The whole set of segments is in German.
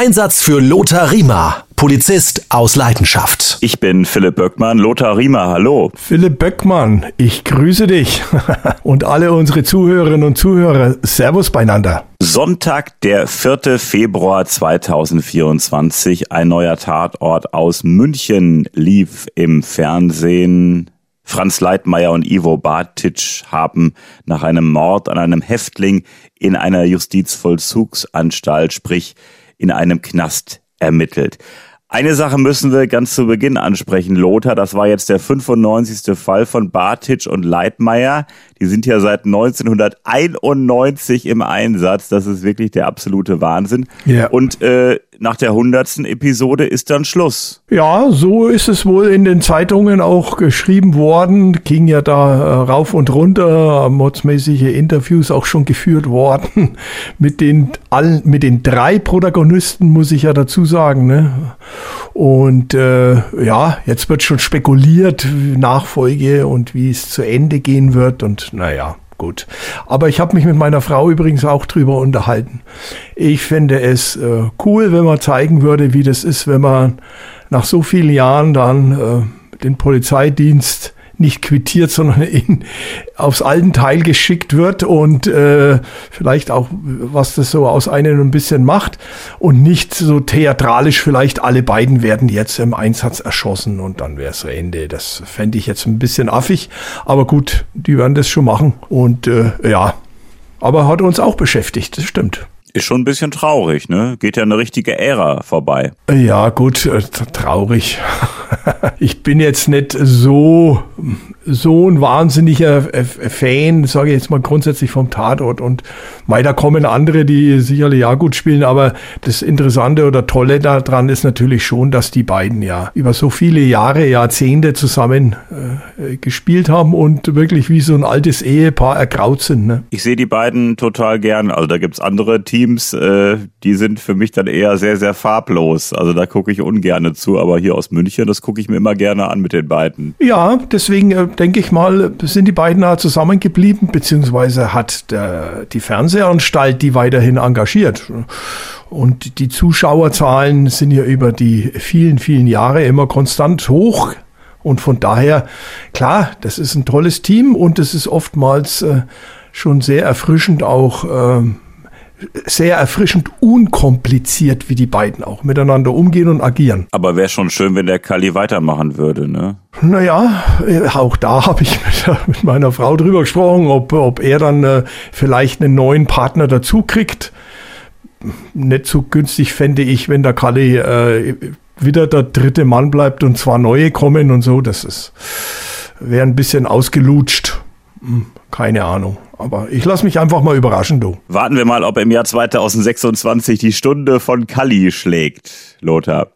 Einsatz für Lothar Riemer, Polizist aus Leidenschaft. Ich bin Philipp Böckmann, Lothar Riemer, hallo. Philipp Böckmann, ich grüße dich und alle unsere Zuhörerinnen und Zuhörer. Servus beieinander. Sonntag, der 4. Februar 2024, ein neuer Tatort aus München lief im Fernsehen. Franz Leitmeier und Ivo Bartitsch haben nach einem Mord an einem Häftling in einer Justizvollzugsanstalt, sprich in einem Knast, ermittelt. Eine Sache müssen wir ganz zu Beginn ansprechen, Lothar. Das war jetzt der 95. Fall von Bartitsch und Leitmeier. Die sind ja seit 1991 im Einsatz. Das ist wirklich der absolute Wahnsinn. Ja. Und äh, nach der hundertsten Episode ist dann Schluss. Ja, so ist es wohl in den Zeitungen auch geschrieben worden. Ging ja da äh, rauf und runter, modsmäßige Interviews auch schon geführt worden. mit den allen, mit den drei Protagonisten muss ich ja dazu sagen. Ne? Und äh, ja, jetzt wird schon spekuliert, Nachfolge und wie es zu Ende gehen wird. Und naja gut. Aber ich habe mich mit meiner Frau übrigens auch drüber unterhalten. Ich finde es äh, cool, wenn man zeigen würde, wie das ist, wenn man nach so vielen Jahren dann äh, den Polizeidienst nicht quittiert, sondern in, aufs alten Teil geschickt wird und äh, vielleicht auch, was das so aus einem ein bisschen macht und nicht so theatralisch vielleicht alle beiden werden jetzt im Einsatz erschossen und dann wäre es Ende. Das fände ich jetzt ein bisschen affig, aber gut, die werden das schon machen und äh, ja, aber hat uns auch beschäftigt, das stimmt. Ist schon ein bisschen traurig, ne? Geht ja eine richtige Ära vorbei. Ja, gut, äh, traurig. ich bin jetzt nicht so so ein wahnsinniger äh, Fan, sage ich jetzt mal grundsätzlich vom Tatort. Und mei, da kommen andere, die sicherlich ja gut spielen, aber das Interessante oder Tolle daran ist natürlich schon, dass die beiden ja über so viele Jahre, Jahrzehnte zusammen äh, gespielt haben und wirklich wie so ein altes Ehepaar ergraut sind. Ne? Ich sehe die beiden total gern. Also da gibt's andere Teams, äh, die sind für mich dann eher sehr, sehr farblos. Also da gucke ich ungerne zu, aber hier aus München, das gucke ich mir immer gerne an mit den beiden. Ja, deswegen äh, denke ich mal, sind die beiden da zusammengeblieben, beziehungsweise hat der, die Fernsehanstalt die weiterhin engagiert. Und die Zuschauerzahlen sind ja über die vielen, vielen Jahre immer konstant hoch. Und von daher, klar, das ist ein tolles Team und es ist oftmals äh, schon sehr erfrischend auch. Äh, sehr erfrischend unkompliziert, wie die beiden auch miteinander umgehen und agieren. Aber wäre schon schön, wenn der Kali weitermachen würde, ne? Naja, äh, auch da habe ich mit, meiner Frau drüber gesprochen, ob, ob er dann äh, vielleicht einen neuen Partner dazu kriegt. Nicht so günstig fände ich, wenn der Kali äh, wieder der dritte Mann bleibt und zwar neue kommen und so. Das ist wäre ein bisschen ausgelutscht. Hm, keine Ahnung. Aber ich lasse mich einfach mal überraschen, du. Warten wir mal, ob im Jahr 2026 die Stunde von Kali schlägt, Lothar.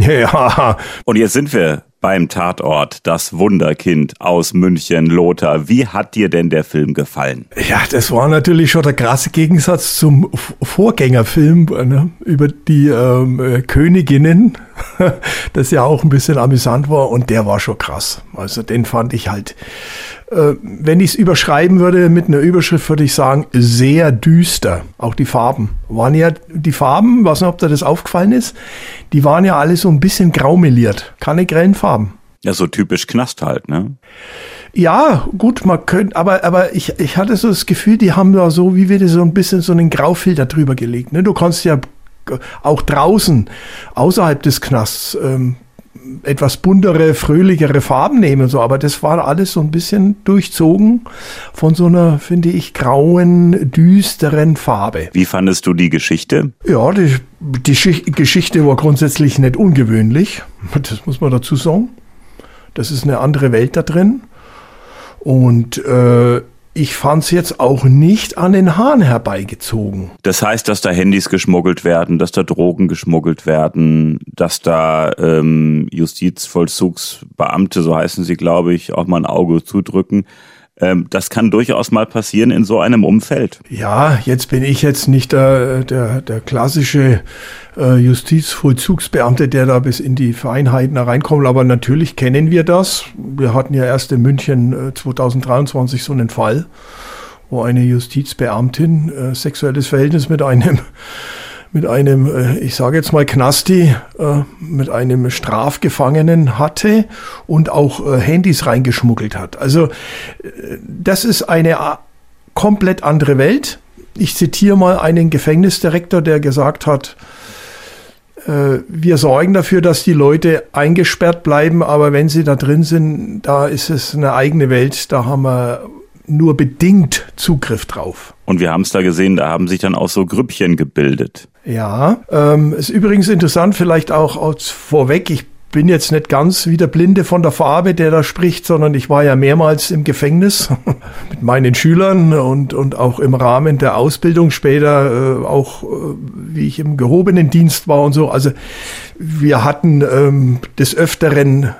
Ja. Und jetzt sind wir beim Tatort Das Wunderkind aus München, Lothar. Wie hat dir denn der Film gefallen? Ja, das war natürlich schon der krasse Gegensatz zum Vorgängerfilm ne, über die ähm, äh, Königinnen, das ja auch ein bisschen amüsant war und der war schon krass. Also den fand ich halt äh, wenn ich es überschreiben würde mit einer Überschrift, würde ich sagen, sehr düster. Auch die Farben. Waren ja die Farben, weiß nicht, ob dir das aufgefallen ist, die waren ja alle so ein bisschen graumeliert. Keine grellen Farben. Ja, so typisch Knast halt, ne? Ja, gut, man könnte, aber, aber ich, ich hatte so das Gefühl, die haben da so, wie wir das so ein bisschen so einen Graufilter drüber gelegt. Ne? Du kannst ja auch draußen, außerhalb des Knasts, ähm, etwas buntere, fröhlichere Farben nehmen und so, aber das war alles so ein bisschen durchzogen von so einer, finde ich, grauen, düsteren Farbe. Wie fandest du die Geschichte? Ja, die, die Geschichte war grundsätzlich nicht ungewöhnlich, das muss man dazu sagen. Das ist eine andere Welt da drin. Und äh, ich fand es jetzt auch nicht an den Haaren herbeigezogen. Das heißt, dass da Handys geschmuggelt werden, dass da Drogen geschmuggelt werden, dass da ähm, Justizvollzugsbeamte, so heißen sie, glaube ich, auch mal ein Auge zudrücken. Ähm, das kann durchaus mal passieren in so einem Umfeld. Ja, jetzt bin ich jetzt nicht der, der, der klassische äh, Justizvollzugsbeamte, der da bis in die Feinheiten reinkommt, aber natürlich kennen wir das. Wir hatten ja erst in München 2023 äh, so einen Fall, wo eine Justizbeamtin äh, sexuelles Verhältnis mit einem mit einem, äh, ich sage jetzt mal Knasti, äh, mit einem Strafgefangenen hatte und auch äh, Handys reingeschmuggelt hat. Also das ist eine komplett andere Welt. Ich zitiere mal einen Gefängnisdirektor, der gesagt hat, wir sorgen dafür, dass die Leute eingesperrt bleiben, aber wenn sie da drin sind, da ist es eine eigene Welt, da haben wir nur bedingt Zugriff drauf. Und wir haben es da gesehen, da haben sich dann auch so Grüppchen gebildet. Ja, ähm, ist übrigens interessant, vielleicht auch als vorweg, ich bin jetzt nicht ganz wie der Blinde von der Farbe, der da spricht, sondern ich war ja mehrmals im Gefängnis mit meinen Schülern und, und auch im Rahmen der Ausbildung später, äh, auch äh, wie ich im gehobenen Dienst war und so. Also wir hatten ähm, des Öfteren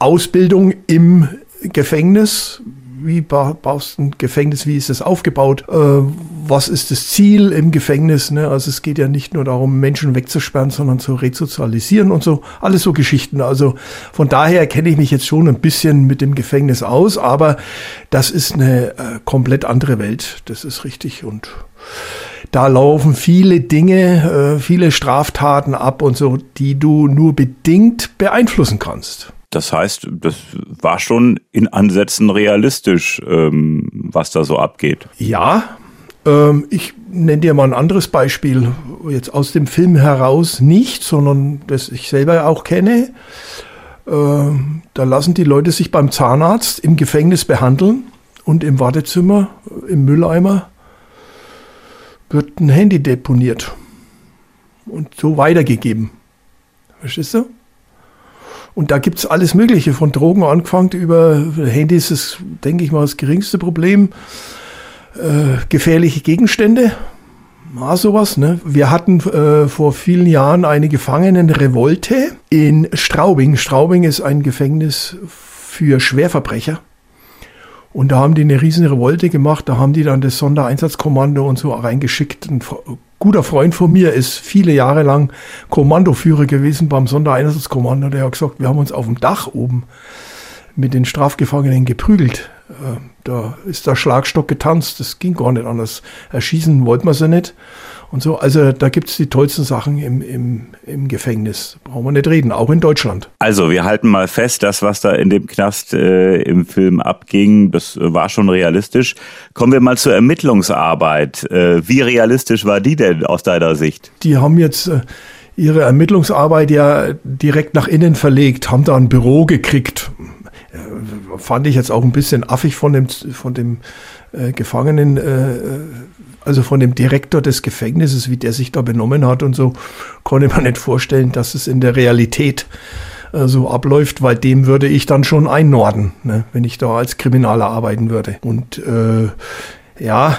Ausbildung im Gefängnis wie baust ein Gefängnis, wie ist es aufgebaut, äh, was ist das Ziel im Gefängnis. Ne? Also es geht ja nicht nur darum, Menschen wegzusperren, sondern zu resozialisieren und so, alles so Geschichten. Also von daher kenne ich mich jetzt schon ein bisschen mit dem Gefängnis aus, aber das ist eine äh, komplett andere Welt, das ist richtig und da laufen viele Dinge, äh, viele Straftaten ab und so, die du nur bedingt beeinflussen kannst. Das heißt, das war schon in Ansätzen realistisch, ähm, was da so abgeht. Ja, ähm, ich nenne dir mal ein anderes Beispiel, jetzt aus dem Film heraus nicht, sondern das ich selber auch kenne. Ähm, da lassen die Leute sich beim Zahnarzt im Gefängnis behandeln und im Wartezimmer, im Mülleimer, wird ein Handy deponiert und so weitergegeben. Verstehst du? Und da gibt's alles Mögliche, von Drogen angefangen über Handys ist, denke ich mal, das geringste Problem. Äh, gefährliche Gegenstände, war sowas. Ne? Wir hatten äh, vor vielen Jahren eine Gefangenenrevolte in Straubing. Straubing ist ein Gefängnis für Schwerverbrecher. Und da haben die eine riesen Revolte gemacht. Da haben die dann das Sondereinsatzkommando und so reingeschickt. Ein guter Freund von mir ist viele Jahre lang Kommandoführer gewesen beim Sondereinsatzkommando. Der hat gesagt, wir haben uns auf dem Dach oben mit den Strafgefangenen geprügelt. Äh, da ist der Schlagstock getanzt. Das ging gar nicht anders. Erschießen wollten wir sie nicht und so. Also da gibt es die tollsten Sachen im, im, im Gefängnis. Brauchen wir nicht reden, auch in Deutschland. Also wir halten mal fest, das, was da in dem Knast äh, im Film abging, das war schon realistisch. Kommen wir mal zur Ermittlungsarbeit. Äh, wie realistisch war die denn aus deiner Sicht? Die haben jetzt... Äh, ihre Ermittlungsarbeit ja direkt nach innen verlegt, haben da ein Büro gekriegt. Äh, fand ich jetzt auch ein bisschen affig von dem, von dem äh, Gefangenen, äh, also von dem Direktor des Gefängnisses, wie der sich da benommen hat und so, konnte man nicht vorstellen, dass es in der Realität äh, so abläuft, weil dem würde ich dann schon einnorden, ne, wenn ich da als Kriminaler arbeiten würde. Und äh, ja,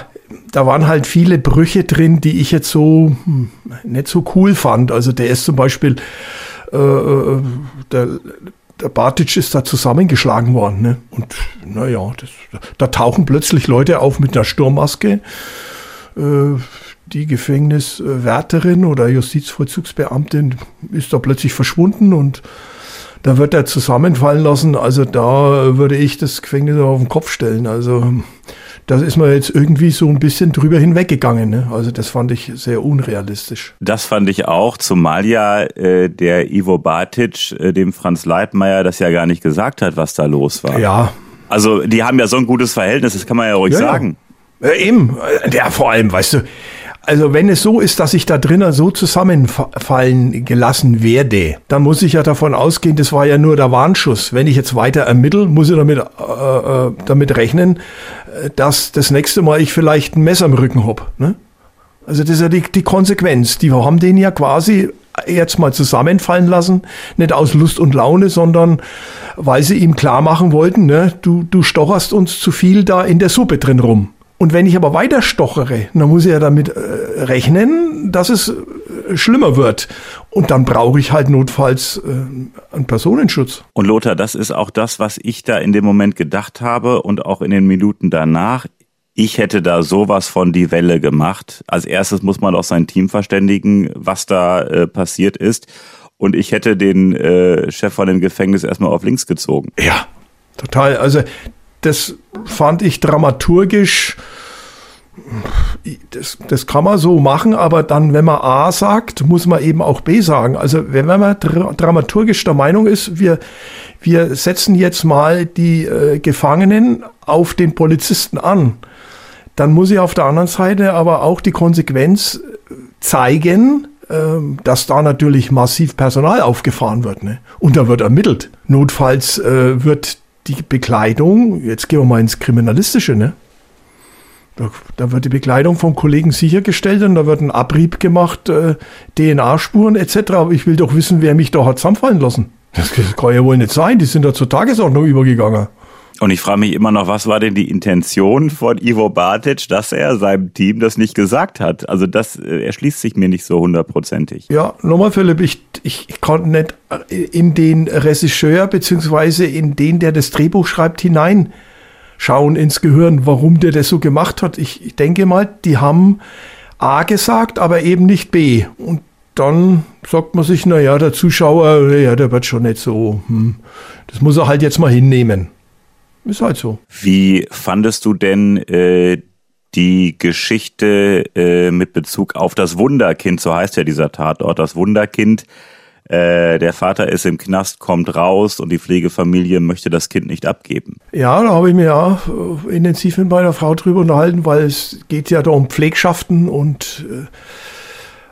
da waren halt viele Brüche drin, die ich jetzt so hm, nicht so cool fand. Also der ist zum Beispiel, äh, äh der, der Bartic ist da zusammengeschlagen worden. Ne? Und naja, da tauchen plötzlich Leute auf mit einer Sturmmaske äh, die Gefängniswärterin oder Justizvollzugsbeamtin ist da plötzlich verschwunden und da wird er zusammenfallen lassen. Also da würde ich das Gefängnis auf den Kopf stellen. Also das ist man jetzt irgendwie so ein bisschen drüber hinweggegangen. Ne? Also das fand ich sehr unrealistisch. Das fand ich auch, zumal ja äh, der Ivo Bartic äh, dem Franz Leitmeier das ja gar nicht gesagt hat, was da los war. Ja. Also die haben ja so ein gutes Verhältnis, das kann man ja ruhig ja, sagen. Äh, eben, ja, vor allem, weißt du, also wenn es so ist, dass ich da drinnen so zusammenfallen gelassen werde, dann muss ich ja davon ausgehen, das war ja nur der Warnschuss. Wenn ich jetzt weiter ermittle, muss ich damit, äh, äh damit rechnen, äh, dass das nächste Mal ich vielleicht ein Messer im Rücken hab. Ne? Also das ist ja die, die Konsequenz. Die haben den ja quasi jetzt mal zusammenfallen lassen, nicht aus Lust und Laune, sondern weil sie ihm klar machen wollten, ne, du, du stocherst uns zu viel da in der Suppe drin rum. Und wenn ich aber weiter stochere, dann muss ich ja damit äh, rechnen, dass es äh, schlimmer wird. Und dann brauche ich halt notfalls äh, einen Personenschutz. Und Lothar, das ist auch das, was ich da in dem Moment gedacht habe und auch in den Minuten danach. Ich hätte da sowas von die Welle gemacht. Als erstes muss man auch sein Team verständigen, was da äh, passiert ist. Und ich hätte den äh, Chef von dem Gefängnis erstmal auf links gezogen. Ja, total. Also das fand ich dramaturgisch Das, das kann man so machen, aber dann, wenn man A sagt, muss man eben auch B sagen. Also wenn man dramaturgisch der Meinung ist, wir, wir setzen jetzt mal die äh, Gefangenen auf den Polizisten an, dann muss ich auf der anderen Seite aber auch die Konsequenz zeigen, äh, dass da natürlich massiv Personal aufgefahren wird. Ne? Und da wird ermittelt. Notfalls äh, wird die Bekleidung, jetzt gehen wir mal ins Kriminalistische, ne? Da, da, wird die Bekleidung vom Kollegen sichergestellt und da wird ein Abrieb gemacht, äh, DNA-Spuren etc. Aber ich will doch wissen, wer mich da hat zusammenfallen lassen. Das kann ja wohl nicht sein. Die sind da zur Tagesordnung übergegangen. Und ich frage mich immer noch, was war denn die Intention von Ivo Bartic, dass er seinem Team das nicht gesagt hat? Also das äh, erschließt sich mir nicht so hundertprozentig. Ja, nochmal Philipp, ich, ich, ich konnte nicht in den Regisseur beziehungsweise in den, der das Drehbuch schreibt, hinein schauen ins Gehirn, warum der das so gemacht hat. Ich, ich denke mal, die haben A gesagt, aber eben nicht B. Und dann sagt man sich, na ja, der Zuschauer, ja, der wird schon nicht so, hm, das muss er halt jetzt mal hinnehmen. Ist halt so. Wie fandest du denn äh, die Geschichte äh, mit Bezug auf das Wunderkind, so heißt ja dieser Tatort, das Wunderkind, äh, der Vater ist im Knast, kommt raus und die Pflegefamilie möchte das Kind nicht abgeben. Ja, da habe ich mir ja äh, intensiv mit meiner Frau drüber unterhalten, weil es geht ja da um Pflegschaften und äh,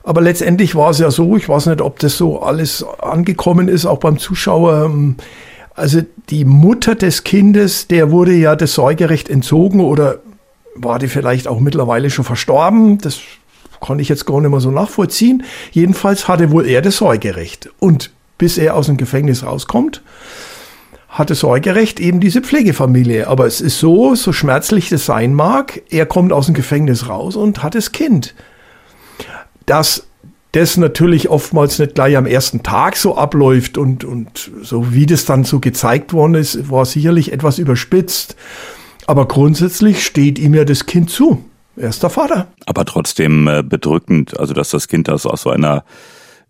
aber letztendlich war es ja so, ich weiß nicht, ob das so alles angekommen ist, auch beim Zuschauer. Ähm, also die Mutter des Kindes, der wurde ja das Säugerecht entzogen oder war die vielleicht auch mittlerweile schon verstorben? Das kann ich jetzt gar nicht mehr so nachvollziehen. Jedenfalls hatte wohl er das Säugerecht. Und bis er aus dem Gefängnis rauskommt, hatte Säugerecht eben diese Pflegefamilie. Aber es ist so, so schmerzlich das sein mag, er kommt aus dem Gefängnis raus und hat das Kind. Dass das natürlich oftmals nicht gleich am ersten Tag so abläuft und, und so wie das dann so gezeigt worden ist, war sicherlich etwas überspitzt. Aber grundsätzlich steht ihm ja das Kind zu. Er ist der Vater. Aber trotzdem äh, bedrückend, also dass das Kind das aus so einer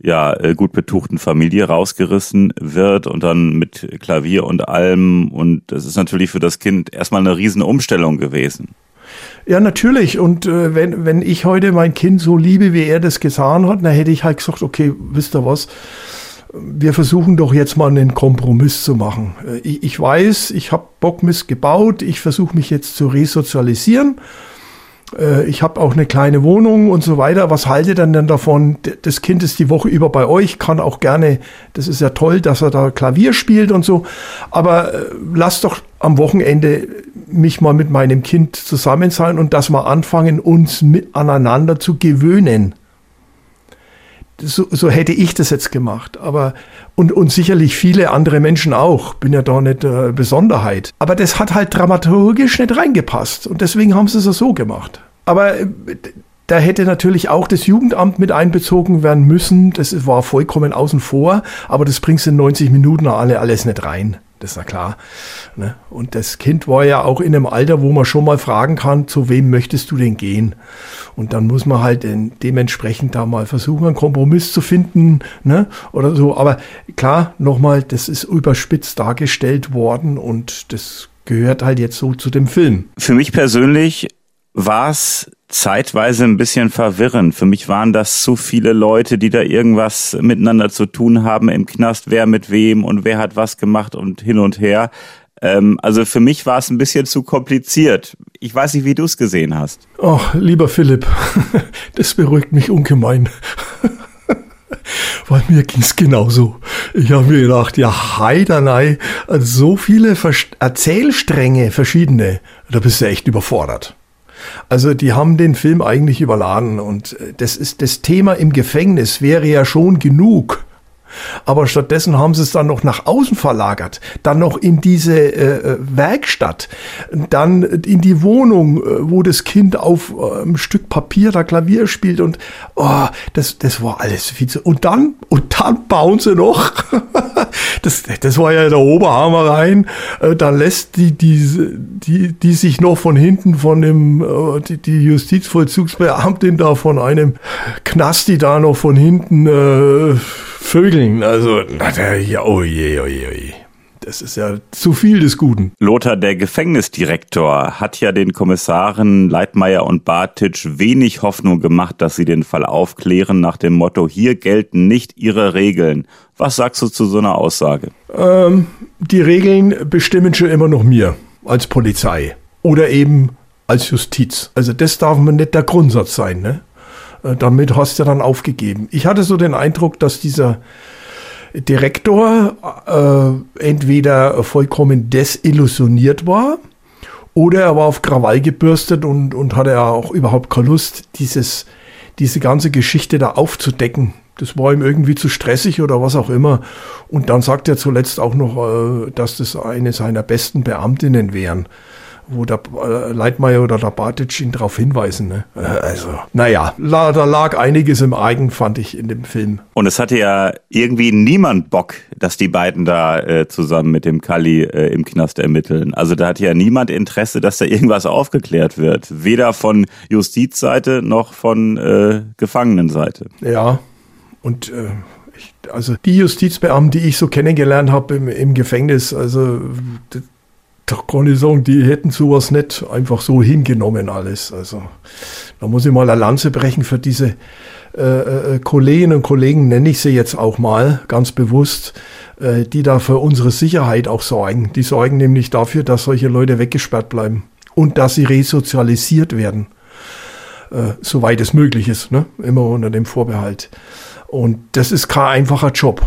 ja, äh, gut betuchten Familie rausgerissen wird und dann mit Klavier und allem. Und das ist natürlich für das Kind erstmal eine Riesenumstellung gewesen. Ja, natürlich. Und äh, wenn, wenn ich heute mein Kind so liebe, wie er das getan hat, dann hätte ich halt gesagt, okay, wisst ihr was? Wir versuchen doch jetzt mal einen Kompromiss zu machen. Äh, ich, ich weiß, ich habe Bockmist gebaut, ich versuche mich jetzt zu resozialisieren äh, ich habe auch eine kleine Wohnung und so weiter. Was haltet ihr denn davon? Das Kind ist die Woche über bei euch, kann auch gerne, das ist ja toll, dass er da Klavier spielt und so. Aber äh, lasst doch am Wochenende mich mal mit meinem Kind zusammen sein und dass wir anfangen, uns mit aneinander zu gewöhnen. So, so hätte ich das jetzt gemacht. Aber und, und sicherlich viele andere Menschen auch. Bin ja da nicht äh, Besonderheit. Aber das hat halt dramaturgisch nicht reingepasst. Und deswegen haben sie es so gemacht. Aber äh, da hätte natürlich auch das Jugendamt mit einbezogen werden müssen. Das war vollkommen außen vor. Aber das bringst in 90 Minuten alle alles nicht rein. Das ist ja klar. Ne? Und das Kind war ja auch in einem Alter, wo man schon mal fragen kann, zu wem möchtest du denn gehen? Und dann muss man halt dementsprechend da mal versuchen, einen Kompromiss zu finden, ne? Oder so. Aber klar, nochmal, das ist überspitzt dargestellt worden und das gehört halt jetzt so zu dem Film. Für mich persönlich war es zeitweise ein bisschen verwirrend. Für mich waren das zu viele Leute, die da irgendwas miteinander zu tun haben im Knast, wer mit wem und wer hat was gemacht und hin und her. Ähm, also für mich war es ein bisschen zu kompliziert. Ich weiß nicht, wie du es gesehen hast. Ach, lieber Philipp, das beruhigt mich ungemein. Weil mir ging es genauso. Ich habe mir gedacht, ja, heidanei, so viele Erzählstränge, verschiedene, da bist du echt überfordert. Also die haben den Film eigentlich überladen und äh, das ist das Thema im Gefängnis wäre ja schon genug. Aber stattdessen haben sie es dann noch nach außen verlagert, dann noch in diese äh, äh Werkstatt, dann in die Wohnung, äh, wo das Kind auf äh, einem Stück Papier da Klavier spielt und oh, das, das war alles viel zu. Und dann, und dann bauen sie noch, das, das war ja der Oberhammer rein, äh, dann lässt die, die, die, die sich noch von hinten von dem, äh, die, die Justizvollzugsbeamtin da von einem Knasti da noch von hinten äh, Vögeln. Also, ja, oh je, oh je, oh. Das ist ja zu viel des Guten. Lothar, der Gefängnisdirektor, hat ja den Kommissaren Leitmeier und Bartitsch wenig Hoffnung gemacht, dass sie den Fall aufklären, nach dem Motto, hier gelten nicht ihre Regeln. Was sagst du zu so einer Aussage? Ähm, die Regeln bestimmen schon immer noch mir als Polizei oder eben als Justiz. Also das darf man nicht der Grundsatz sein. Ne? Äh, damit hast du dann aufgegeben. Ich hatte so den Eindruck, dass dieser Direktor äh, entweder vollkommen desillusioniert war oder er war auf Krawall gebürstet und, und hatte ja auch überhaupt keine Lust, dieses, diese ganze Geschichte da aufzudecken. Das war ihm irgendwie zu stressig oder was auch immer. Und dann sagt er zuletzt auch noch, äh, dass das eine seiner besten Beamtinnen wären wo der äh, Leitmeier oder der Bartic ihn darauf hinweisen. Ne? Äh, also, naja, la, da lag einiges im Eigen, fand ich in dem Film. Und es hatte ja irgendwie niemand Bock, dass die beiden da äh, zusammen mit dem Kali äh, im Knast ermitteln. Also da hat ja niemand Interesse, dass da irgendwas aufgeklärt wird. Weder von Justizseite noch von äh, Gefangenenseite. Ja, und äh, also die Justizbeamten, die ich so kennengelernt habe im, im Gefängnis, also da kann ich sagen, die hätten sowas nicht einfach so hingenommen alles. Also da muss ich mal eine Lanze brechen für diese äh, äh, Kolleginnen und Kollegen, nenne ich sie jetzt auch mal ganz bewusst, äh, die da für unsere Sicherheit auch sorgen. Die sorgen nämlich dafür, dass solche Leute weggesperrt bleiben und dass sie resozialisiert werden, äh, soweit es möglich ist, ne? immer unter dem Vorbehalt. Und das ist kein einfacher Job.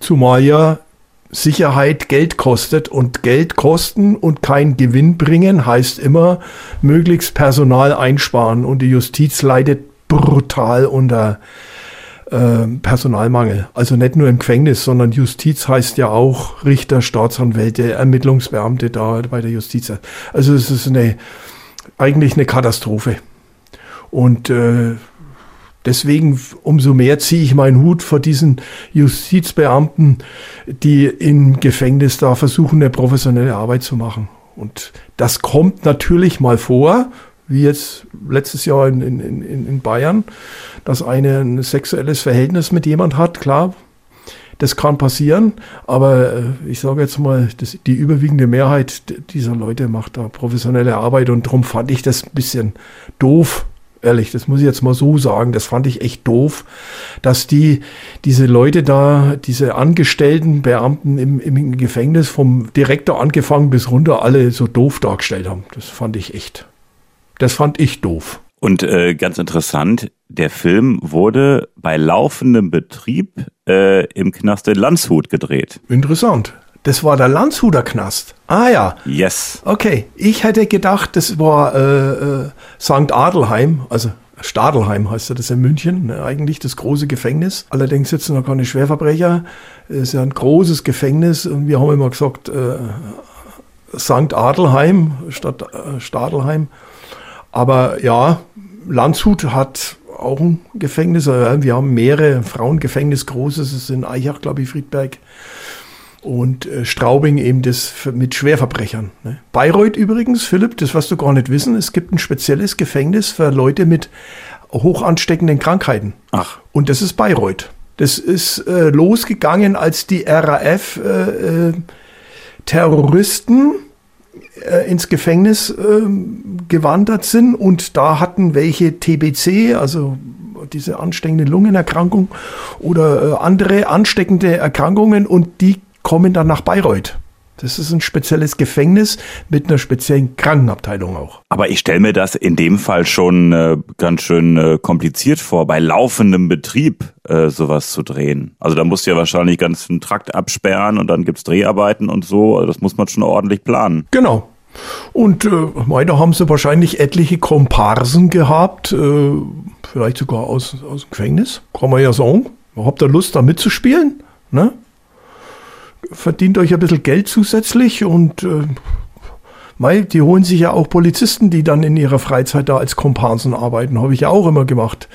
Zumal ja Sicherheit Geld kostet und Geld kosten und kein Gewinn bringen heißt immer möglichst Personal einsparen und die Justiz leidet brutal unter äh, Personalmangel. Also nicht nur im Gefängnis, sondern Justiz heißt ja auch Richter, Staatsanwälte, Ermittlungsbeamte da bei der Justiz. Also es ist eine eigentlich eine Katastrophe. Und äh, Deswegen umso mehr ziehe ich meinen Hut vor diesen Justizbeamten, die im Gefängnis da versuchen, eine professionelle Arbeit zu machen. Und das kommt natürlich mal vor, wie jetzt letztes Jahr in, in, in, Bayern, dass eine ein sexuelles Verhältnis mit jemand hat, klar, das kann passieren, aber äh, ich sage jetzt mal, das, die überwiegende Mehrheit dieser Leute macht da professionelle Arbeit und darum fand ich das ein bisschen doof, ehrlich, das muss ich jetzt mal so sagen, das fand ich echt doof, dass die, diese Leute da, diese Angestellten, Beamten im, im Gefängnis vom Direktor angefangen bis runter alle so doof dargestellt haben. Das fand ich echt. Das fand ich doof. Und äh, ganz interessant, der Film wurde bei laufendem Betrieb äh, im Knast in Landshut gedreht. Interessant. Das war der Landshuter Knast. Ah ja. Yes. Okay. Ich hätte gedacht, das war äh, äh, St. Adelheim, also Stadelheim heißt ja das in München, ne, eigentlich das große Gefängnis. Allerdings sitzen da keine Schwerverbrecher. Es ist ja ein großes Gefängnis und wir haben immer gesagt, äh, St. Adelheim statt äh, Stadelheim. Aber ja, Landshut hat auch ein Gefängnis. Wir haben mehrere Frauengefängnis, großes, es ist in Eichach, glaube ich, Friedberg und äh, Straubing eben das mit Schwerverbrechern. Ne? Bayreuth übrigens, Philipp, das was du gar nicht wissen, es gibt ein spezielles Gefängnis für Leute mit hoch ansteckenden Krankheiten. Ach. Und das ist Bayreuth. Das ist äh, losgegangen, als die RAF äh, äh, Terroristen äh, ins Gefängnis ähm, gewandert sind und da hatten welche TBC, also diese ansteckende Lungenerkrankung oder äh, andere ansteckende Erkrankungen und die kommen dann nach Bayreuth. Das ist ein spezielles Gefängnis mit einer speziellen Krankenabteilung auch. Aber ich stelle mir das in dem Fall schon äh, ganz schön äh, kompliziert vor, bei laufendem Betrieb äh, sowas zu drehen. Also da musst du ja wahrscheinlich ganz einen Trakt absperren und dann gibt's Dreharbeiten und so. Also das muss man schon ordentlich planen. Genau. Und äh, da haben sie wahrscheinlich etliche Komparsen gehabt, äh, vielleicht sogar aus, aus dem Gefängnis, kann man ja sagen. Habt ihr Lust, da mitzuspielen? Ne? Verdient euch ein bisschen Geld zusätzlich und äh, Mei, die holen sich ja auch Polizisten, die dann in ihrer Freizeit da als Komparsen arbeiten. Habe ich ja auch immer gemacht.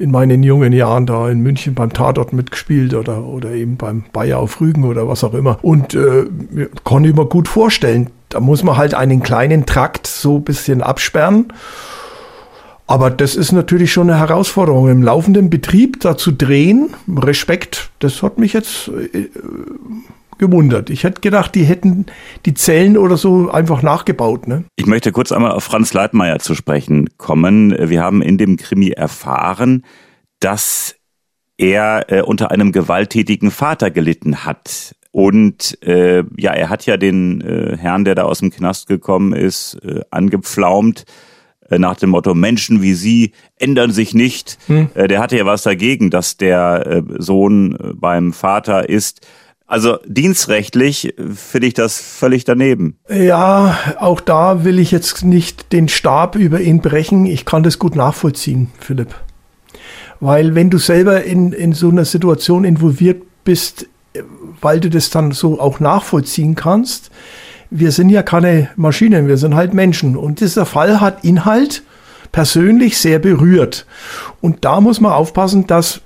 In meinen jungen Jahren da in München beim Tatort mitgespielt oder, oder eben beim Bayer auf Rügen oder was auch immer. Und äh, konnte ich mir gut vorstellen, da muss man halt einen kleinen Trakt so ein bisschen absperren. Aber das ist natürlich schon eine Herausforderung. Im laufenden Betrieb da zu drehen, Respekt, das hat mich jetzt äh, gewundert. Ich hätte gedacht, die hätten die Zellen oder so einfach nachgebaut. Ne? Ich möchte kurz einmal auf Franz Leitmeier zu sprechen kommen. Wir haben in dem Krimi erfahren, dass er äh, unter einem gewalttätigen Vater gelitten hat. Und äh, ja, er hat ja den äh, Herrn, der da aus dem Knast gekommen ist, äh, angepflaumt äh, nach dem Motto, Menschen wie Sie ändern sich nicht. Hm. Äh, der hatte ja was dagegen, dass der äh, Sohn beim Vater ist. Also dienstrechtlich finde ich das völlig daneben. Ja, auch da will ich jetzt nicht den Stab über ihn brechen. Ich kann das gut nachvollziehen, Philipp. Weil wenn du selber in, in so einer Situation involviert bist, weil du das dann so auch nachvollziehen kannst, wir sind ja keine Maschinen, wir sind halt Menschen. Und dieser Fall hat ihn halt persönlich sehr berührt. Und da muss man aufpassen, dass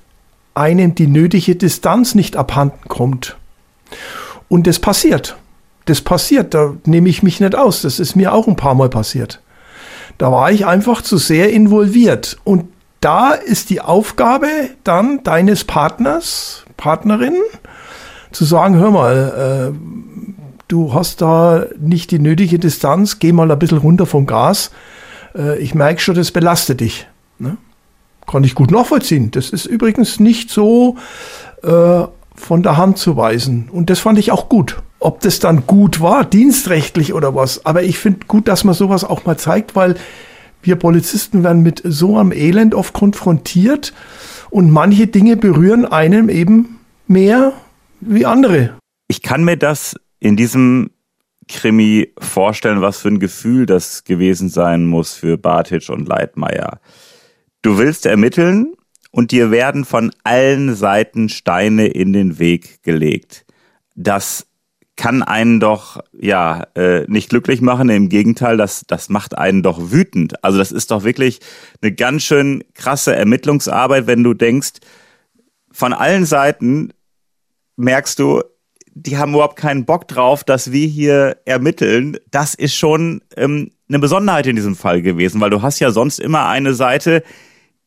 einem die nötige Distanz nicht abhanden kommt. Und das passiert. Das passiert, da nehme ich mich nicht aus. Das ist mir auch ein paar Mal passiert. Da war ich einfach zu sehr involviert. Und da ist die Aufgabe dann deines Partners, Partnerin, zu sagen, hör mal, äh, du hast da nicht die nötige Distanz, geh mal ein bisschen runter vom Gas. Äh, ich merke schon, das belastet dich. Ne? Kann ich gut nachvollziehen. Das ist übrigens nicht so äh, von der Hand zu weisen. Und das fand ich auch gut. Ob das dann gut war, dienstrechtlich oder was. Aber ich finde gut, dass man sowas auch mal zeigt, weil wir Polizisten werden mit so einem Elend oft konfrontiert und manche Dinge berühren einem eben mehr wie andere. Ich kann mir das in diesem Krimi vorstellen, was für ein Gefühl das gewesen sein muss für Bartic und Leitmeier. Du willst ermitteln und dir werden von allen Seiten Steine in den Weg gelegt. Das kann einen doch ja äh, nicht glücklich machen. Im Gegenteil, das das macht einen doch wütend. Also das ist doch wirklich eine ganz schön krasse Ermittlungsarbeit, wenn du denkst, von allen Seiten merkst du, die haben überhaupt keinen Bock drauf, dass wir hier ermitteln. Das ist schon ähm, eine Besonderheit in diesem Fall gewesen, weil du hast ja sonst immer eine Seite,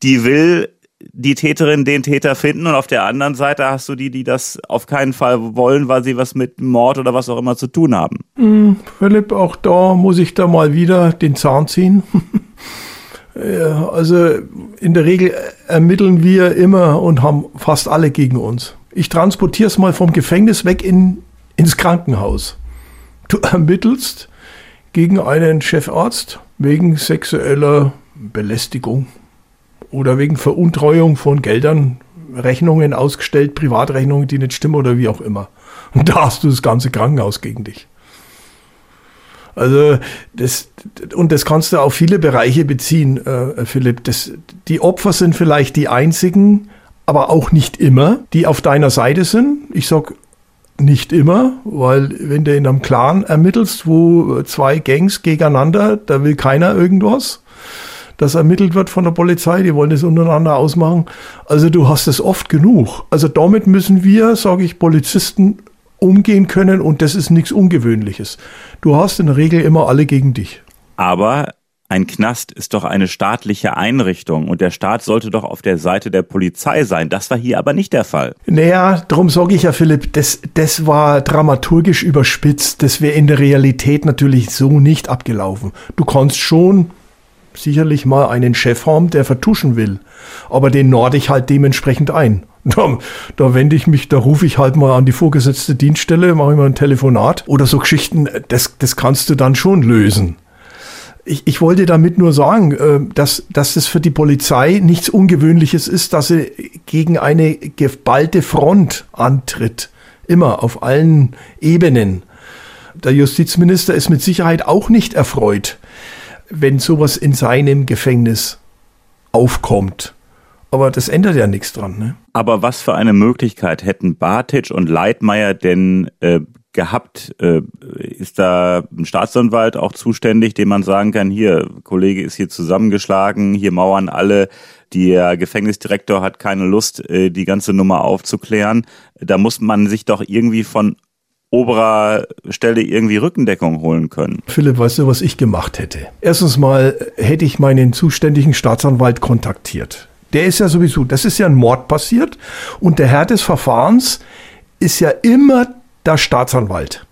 die will die Täterin den Täter finden und auf der anderen Seite hast du die, die das auf keinen Fall wollen, weil sie was mit Mord oder was auch immer zu tun haben. Mm, Philipp, auch da muss ich da mal wieder den Zahn ziehen. ja, also in der Regel ermitteln wir immer und haben fast alle gegen uns ich transportiere es mal vom Gefängnis weg in, ins Krankenhaus. Du ermittelst gegen einen Chefarzt wegen sexueller Belästigung oder wegen Veruntreuung von Geldern, Rechnungen ausgestellt, Privatrechnungen, die nicht stimmen oder wie auch immer. Und da hast du das ganze Krankenhaus gegen dich. Also das und das kannst du auf viele Bereiche beziehen, äh, Philipp. Das, die Opfer sind vielleicht die einzigen, aber auch nicht immer, die auf deiner Seite sind. Ich sag nicht immer, weil wenn du in einem Clan ermittelst, wo zwei Gangs gegeneinander, da will keiner irgendwas, das ermittelt wird von der Polizei, die wollen das untereinander ausmachen. Also du hast es oft genug. Also damit müssen wir, sage ich, Polizisten umgehen können und das ist nichts Ungewöhnliches. Du hast in der Regel immer alle gegen dich. Aber ein Knast ist doch eine staatliche Einrichtung und der Staat sollte doch auf der Seite der Polizei sein. Das war hier aber nicht der Fall. Naja, darum sage ich ja, Philipp, das, das war dramaturgisch überspitzt. Das wäre in der Realität natürlich so nicht abgelaufen. Du kannst schon sicherlich mal einen Chef haben, der vertuschen will. Aber den norde ich halt dementsprechend ein. Da, da wende ich mich, da rufe ich halt mal an die vorgesetzte Dienststelle, mache ich mal ein Telefonat oder so Geschichten, das, das kannst du dann schon lösen ich, ich wollte damit nur sagen, äh, dass, dass das für die Polizei nichts Ungewöhnliches ist, dass sie gegen eine geballte Front antritt. Immer auf allen Ebenen. Der Justizminister ist mit Sicherheit auch nicht erfreut, wenn sowas in seinem Gefängnis aufkommt. Aber das ändert ja nichts dran. Ne? Aber was für eine Möglichkeit hätten Bartic und Leitmeier denn äh, gehabt? Äh, ist da ein Staatsanwalt auch zuständig, dem man sagen kann, hier, Kollege ist hier zusammengeschlagen, hier mauern alle, der Gefängnisdirektor hat keine Lust, äh, die ganze Nummer aufzuklären. Da muss man sich doch irgendwie von oberer Stelle irgendwie Rückendeckung holen können. Philipp, weißt du, was ich gemacht hätte? Erstens mal hätte ich meinen zuständigen Staatsanwalt kontaktiert. Der ist ja sowieso, das ist ja ein Mord passiert und der Herr des Verfahrens ist ja immer der Staatsanwalt.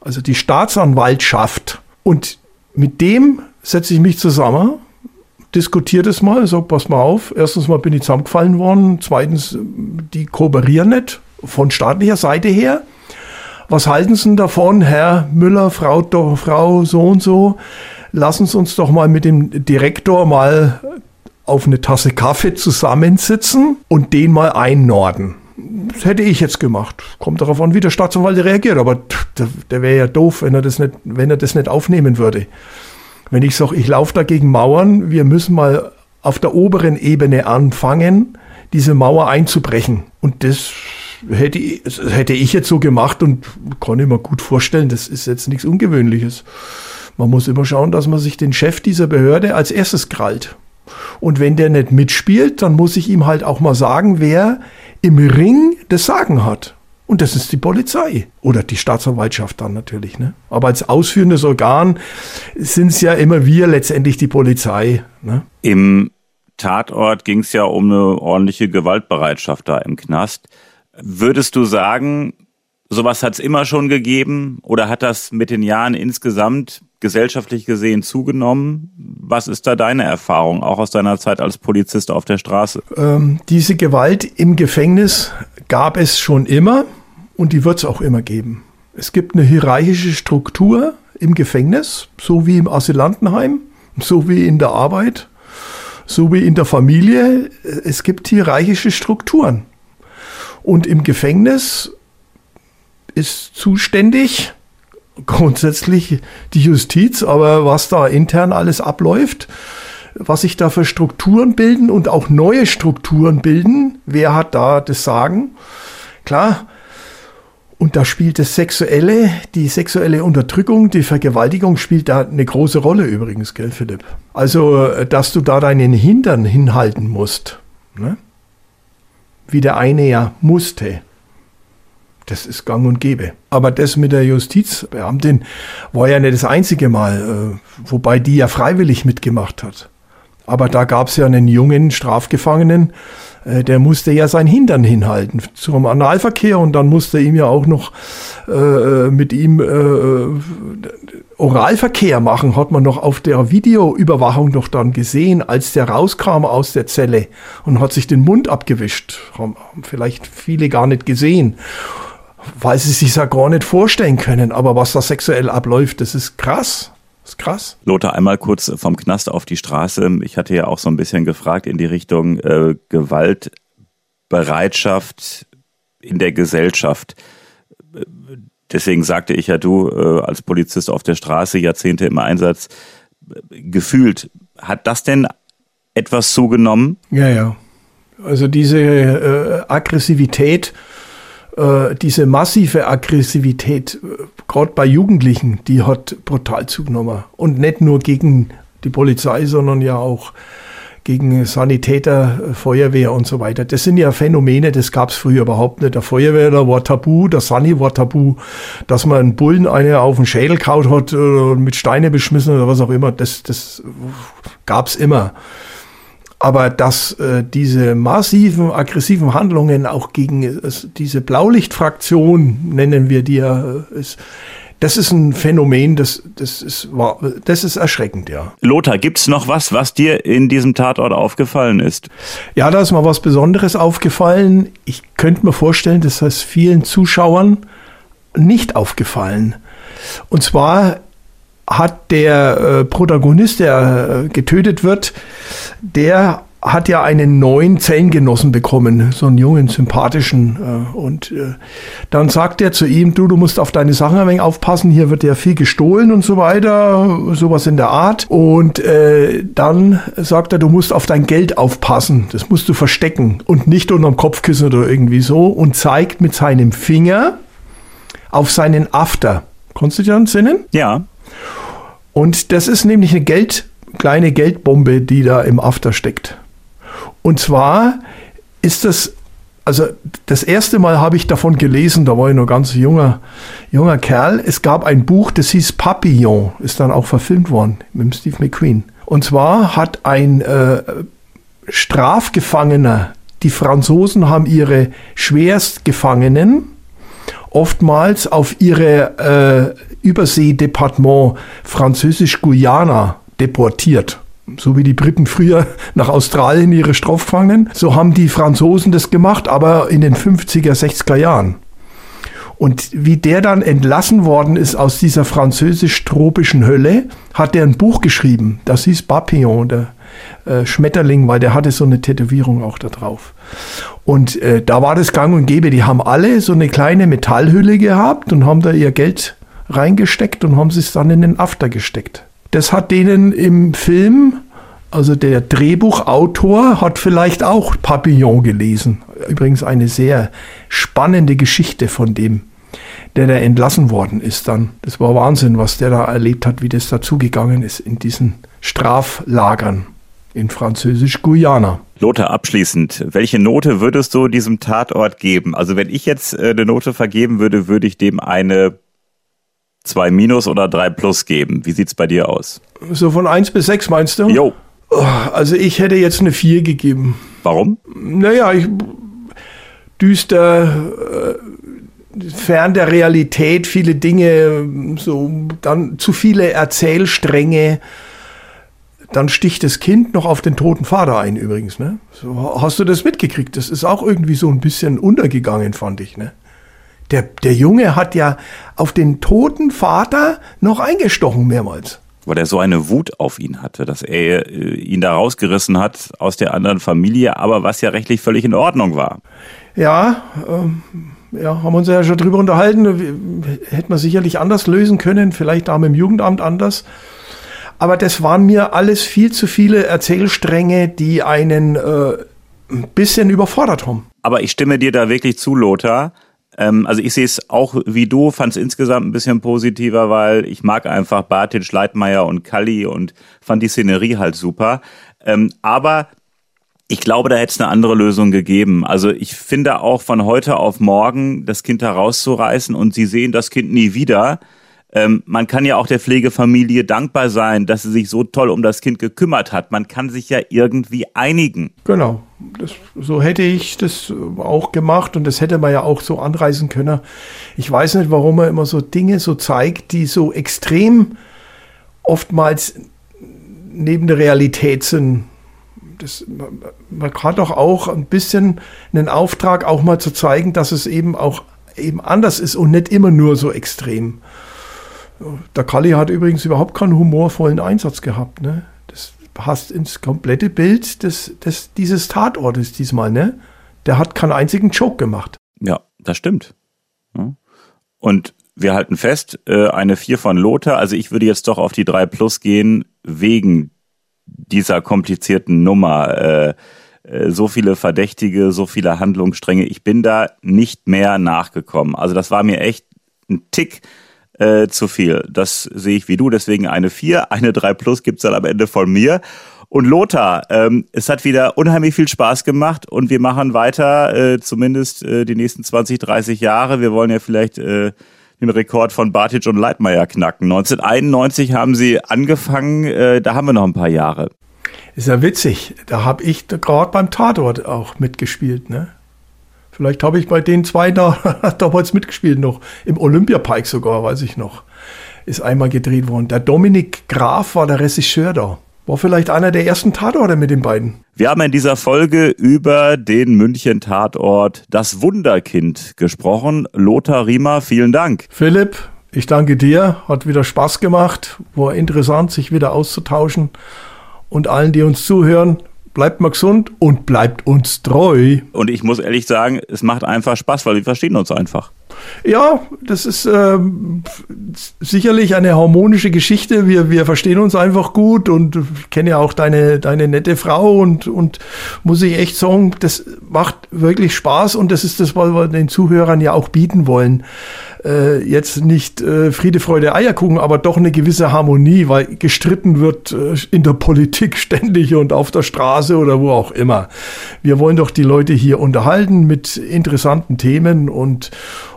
Also die Staatsanwaltschaft. Und mit dem setze ich mich zusammen, diskutiere das mal, sage, pass mal auf. Erstens mal bin ich zusammengefallen worden. Zweitens, die kooperieren nicht von staatlicher Seite her. Was halten Sie davon, Herr Müller, Frau, Frau so und so? Lassen Sie uns doch mal mit dem Direktor mal auf eine Tasse Kaffee zusammensitzen und den mal einnorden. Das hätte ich jetzt gemacht. Kommt darauf an, wie der Staatsanwalt reagiert, aber der, der wäre ja doof, wenn er das nicht, wenn er das nicht aufnehmen würde. Wenn ich sage, ich laufe da gegen Mauern, wir müssen mal auf der oberen Ebene anfangen, diese Mauer einzubrechen. Und das hätte, hätte ich jetzt so gemacht und kann ich mir gut vorstellen, das ist jetzt nichts Ungewöhnliches. Man muss immer schauen, dass man sich den Chef dieser Behörde als erstes krallt. Und wenn der nicht mitspielt, dann muss ich ihm halt auch mal sagen, wer im Ring das Sagen hat. Und das ist die Polizei oder die Staatsanwaltschaft dann natürlich. Ne? Aber als ausführendes Organ sind es ja immer wir letztendlich die Polizei. Ne? Im Tatort ging es ja um eine ordentliche Gewaltbereitschaft da im Knast. Würdest du sagen, sowas hat es immer schon gegeben oder hat das mit den Jahren insgesamt gesellschaftlich gesehen zugenommen? Was ist da deine Erfahrung, auch aus deiner Zeit als Polizist auf der Straße? Ähm, diese Gewalt im Gefängnis gab es schon immer und die wird es auch immer geben. Es gibt eine hierarchische Struktur im Gefängnis, so wie im Asylantenheim, so wie in der Arbeit, so wie in der Familie. Es gibt hierarchische Strukturen. Und im Gefängnis ist zuständig grundsätzlich die Justiz, aber was da intern alles abläuft, was sich da für Strukturen bilden und auch neue Strukturen bilden, wer hat da das Sagen? Klar, und da spielt das Sexuelle, die sexuelle Unterdrückung, die Vergewaltigung spielt da eine große Rolle übrigens, gell, Philipp? Also, dass du da deinen Hintern hinhalten musst, ne? Wie der eine ja musste. Das ist gang und gäbe. Aber das mit der Justizbeamtin war ja nicht das einzige Mal, äh, wobei die ja freiwillig mitgemacht hat. Aber da gab es ja einen jungen Strafgefangenen, der musste ja sein Hintern hinhalten zum Analverkehr und dann musste ihm ja auch noch äh, äh mit ihm äh, Oralverkehr machen, hat man noch auf der Videoüberwachung doch dann gesehen, als der rauskam aus der Zelle und hat sich den Mund abgewischt. Haben vielleicht viele gar nicht gesehen weil sie sich ja gar nicht vorstellen können. Aber was da sexuell abläuft, das ist krass. Das ist krass. Lothar, einmal kurz vom Knast auf die Straße. Ich hatte ja auch so ein bisschen gefragt in die Richtung äh, Gewaltbereitschaft in der Gesellschaft. Deswegen sagte ich ja, du äh, als Polizist auf der Straße, Jahrzehnte im Einsatz, gefühlt, hat das denn etwas zugenommen? Ja, ja. Also diese äh, Aggressivität, äh, diese massive Aggressivität, äh, gerade bei Jugendlichen, die hat brutal zugenommen. Und nicht nur gegen die Polizei, sondern ja auch gegen Sanitäter, Feuerwehr und so weiter. Das sind ja Phänomene, das gab es früher überhaupt nicht. Der Feuerwehr war tabu, der Sani war tabu, dass man einen Bullen eine auf den Schädel kaut hat oder mit Steine beschmissen oder was auch immer, das, das gab es immer. Aber dass äh, diese massiven, aggressiven Handlungen auch gegen äh, diese Blaulichtfraktion, nennen wir die ja, äh, ist, das ist ein Phänomen, das, das, ist, das ist erschreckend, ja. Lothar, gibt's noch was, was dir in diesem Tatort aufgefallen ist? Ja, da ist mal was Besonderes aufgefallen. Ich könnte mir vorstellen, dass das vielen Zuschauern nicht aufgefallen. Und zwar hat der äh, Protagonist, der äh, getötet wird, der hat ja einen neuen Zellengenossen bekommen, so einen jungen, sympathischen. Äh, und äh, dann sagt er zu ihm, du, du musst auf deine Sachen ein wenig aufpassen, hier wird ja viel gestohlen und so weiter, sowas in der Art. Und äh, dann sagt er, du musst auf dein Geld aufpassen, das musst du verstecken und nicht unterm Kopfkissen oder irgendwie so und zeigt mit seinem Finger auf seinen After. Konntest du dir entsinnen? Ja. Und das ist nämlich eine Geld, kleine Geldbombe, die da im After steckt. Und zwar ist das, also das erste Mal habe ich davon gelesen, da war ich noch ganz junger, junger Kerl. Es gab ein Buch, das hieß Papillon, ist dann auch verfilmt worden mit Steve McQueen. Und zwar hat ein äh, Strafgefangener, die Franzosen haben ihre Schwerstgefangenen oftmals auf ihre äh, Überseedepartement Französisch-Guyana deportiert. So wie die Briten früher nach Australien ihre Strafgefangenen, so haben die Franzosen das gemacht, aber in den 50er, 60er Jahren. Und wie der dann entlassen worden ist aus dieser französisch-tropischen Hölle, hat er ein Buch geschrieben. Das hieß Papillon, der äh, Schmetterling, weil der hatte so eine Tätowierung auch da drauf. Und äh, da war das gang und gäbe. Die haben alle so eine kleine Metallhülle gehabt und haben da ihr Geld reingesteckt und haben es dann in den After gesteckt. Das hat denen im Film, also der Drehbuchautor hat vielleicht auch Papillon gelesen. Übrigens eine sehr spannende Geschichte von dem der da entlassen worden ist dann. Das war Wahnsinn, was der da erlebt hat, wie das dazugegangen ist in diesen Straflagern in Französisch-Guyana. Lothar, abschließend, welche Note würdest du diesem Tatort geben? Also wenn ich jetzt äh, eine Note vergeben würde, würde ich dem eine 2 minus oder 3 plus geben. Wie sieht's bei dir aus? So von 1 bis 6 meinst du? Jo. Oh, also ich hätte jetzt eine 4 gegeben. Warum? Naja, ich düster, äh, fern der Realität, viele Dinge, so dann zu viele Erzählstränge. Dann sticht das Kind noch auf den toten Vater ein, übrigens. Ne? So, hast du das mitgekriegt? Das ist auch irgendwie so ein bisschen untergegangen, fand ich. Ne? Der, der Junge hat ja auf den toten Vater noch eingestochen mehrmals. Weil er so eine Wut auf ihn hatte, dass er äh, ihn da rausgerissen hat aus der anderen Familie, aber was ja rechtlich völlig in Ordnung war. Ja, ähm, ja, haben uns ja schon drüber unterhalten. Hätte man sicherlich anders lösen können, vielleicht auch mit dem Jugendamt anders. Aber das waren mir alles viel zu viele Erzählstränge, die einen äh, ein bisschen überfordert haben. Aber ich stimme dir da wirklich zu, Lothar. Ähm, also ich sehe es auch wie du, fand es insgesamt ein bisschen positiver, weil ich mag einfach Bartic, Leitmeier und Kalli und fand die Szenerie halt super. Ähm, aber ich glaube, da hätte es eine andere Lösung gegeben. Also ich finde auch von heute auf morgen das Kind herauszureißen und sie sehen das Kind nie wieder ähm, man kann ja auch der Pflegefamilie dankbar sein, dass sie sich so toll um das Kind gekümmert hat. Man kann sich ja irgendwie einigen. Genau. Das, so hätte ich das auch gemacht und das hätte man ja auch so anreißen können. Ich weiß nicht, warum man immer so Dinge so zeigt, die so extrem oftmals neben der Realität sind. Das, man hat doch auch ein bisschen einen Auftrag, auch mal zu zeigen, dass es eben auch eben anders ist und nicht immer nur so extrem. Der Kalli hat übrigens überhaupt keinen humorvollen Einsatz gehabt. Ne? Passt ins komplette Bild des, des, dieses Tatortes diesmal. Ne? Der hat keinen einzigen Joke gemacht. Ja, das stimmt. Und wir halten fest, äh, eine 4 von Lothar. Also ich würde jetzt doch auf die 3 Plus gehen, wegen dieser komplizierten Nummer. Äh, äh, so viele Verdächtige, so viele Handlungsstränge. Ich bin da nicht mehr nachgekommen. Also das war mir echt ein Tick äh, zu viel. Das sehe ich wie du, deswegen eine 4, eine 3 plus gibt's dann am Ende von mir. Und Lothar, ähm, es hat wieder unheimlich viel Spaß gemacht und wir machen weiter, äh, zumindest äh, die nächsten 20, 30 Jahre. Wir wollen ja vielleicht äh, den Rekord von Bartic und Leitmeier knacken. 1991 haben sie angefangen, äh, da haben wir noch ein paar Jahre. Ist ja witzig, da habe ich gerade beim Tatort auch mitgespielt, ne? Vielleicht habe ich bei den zwei da damals mitgespielt noch. Im Olympiapark sogar, weiß ich noch. Ist einmal gedreht worden. Der Dominik Graf war der Regisseur da. War vielleicht einer der ersten Tatorte mit den beiden. Wir haben in dieser Folge über den München-Tatort Das Wunderkind gesprochen. Lothar Riemer, vielen Dank. Philipp, ich danke dir. Hat wieder Spaß gemacht. War interessant, sich wieder auszutauschen. Und allen, die uns zuhören, bleibt mal gesund und bleibt uns treu. Und ich muss ehrlich sagen, es macht einfach Spaß, weil wir verstehen uns einfach. Ja, das ist ähm, sicherlich eine harmonische Geschichte. Wir, wir verstehen uns einfach gut und ich kenne ja auch deine, deine nette Frau und, und muss ich echt sagen, das macht wirklich Spaß und das ist das, was wir den Zuhörern ja auch bieten wollen äh, jetzt nicht äh, Friede, Freude, Eierkuchen, aber doch eine gewisse Harmonie, weil gestritten wird äh, in der Politik ständig und auf der Straße oder wo auch immer. Wir wollen doch die Leute hier unterhalten mit interessanten Themen und,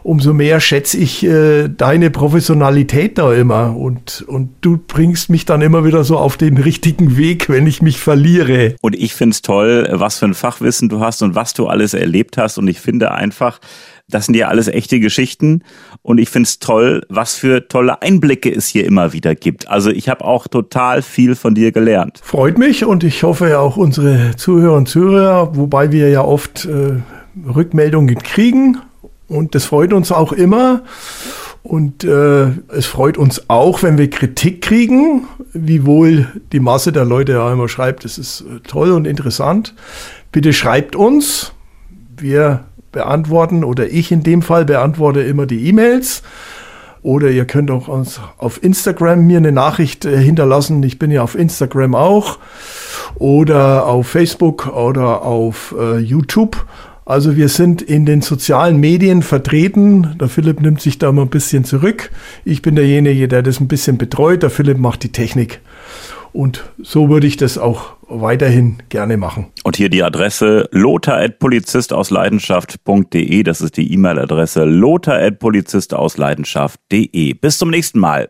umso mehr schätze ich äh, deine Professionalität da immer und, und du bringst mich dann immer wieder so auf den richtigen Weg, wenn ich mich verliere. Und ich finde es toll, was für ein Fachwissen du hast und was du alles erlebt hast und ich finde einfach, das sind ja alles echte Geschichten und ich finde es toll, was für tolle Einblicke es hier immer wieder gibt. Also ich habe auch total viel von dir gelernt. Freut mich und ich hoffe auch unsere Zuhörer und Zuhörer, wobei wir ja oft äh, Rückmeldungen kriegen und das freut uns auch immer. Und äh, es freut uns auch, wenn wir Kritik kriegen, wiewohl die Masse der Leute ja immer schreibt, es ist äh, toll und interessant. Bitte schreibt uns. Wir beantworten oder ich in dem Fall beantworte immer die E-Mails. Oder ihr könnt auch uns auf Instagram mir eine Nachricht äh, hinterlassen. Ich bin ja auf Instagram auch. Oder auf Facebook oder auf äh, YouTube. Also wir sind in den sozialen Medien vertreten. Der Philipp nimmt sich da mal ein bisschen zurück. Ich bin derjenige, der das ein bisschen betreut. Der Philipp macht die Technik. Und so würde ich das auch weiterhin gerne machen. Und hier die Adresse lothar.polizistausleidenschaft.de. Das ist die E-Mail-Adresse lothar.polizistausleidenschaft.de. Bis zum nächsten Mal.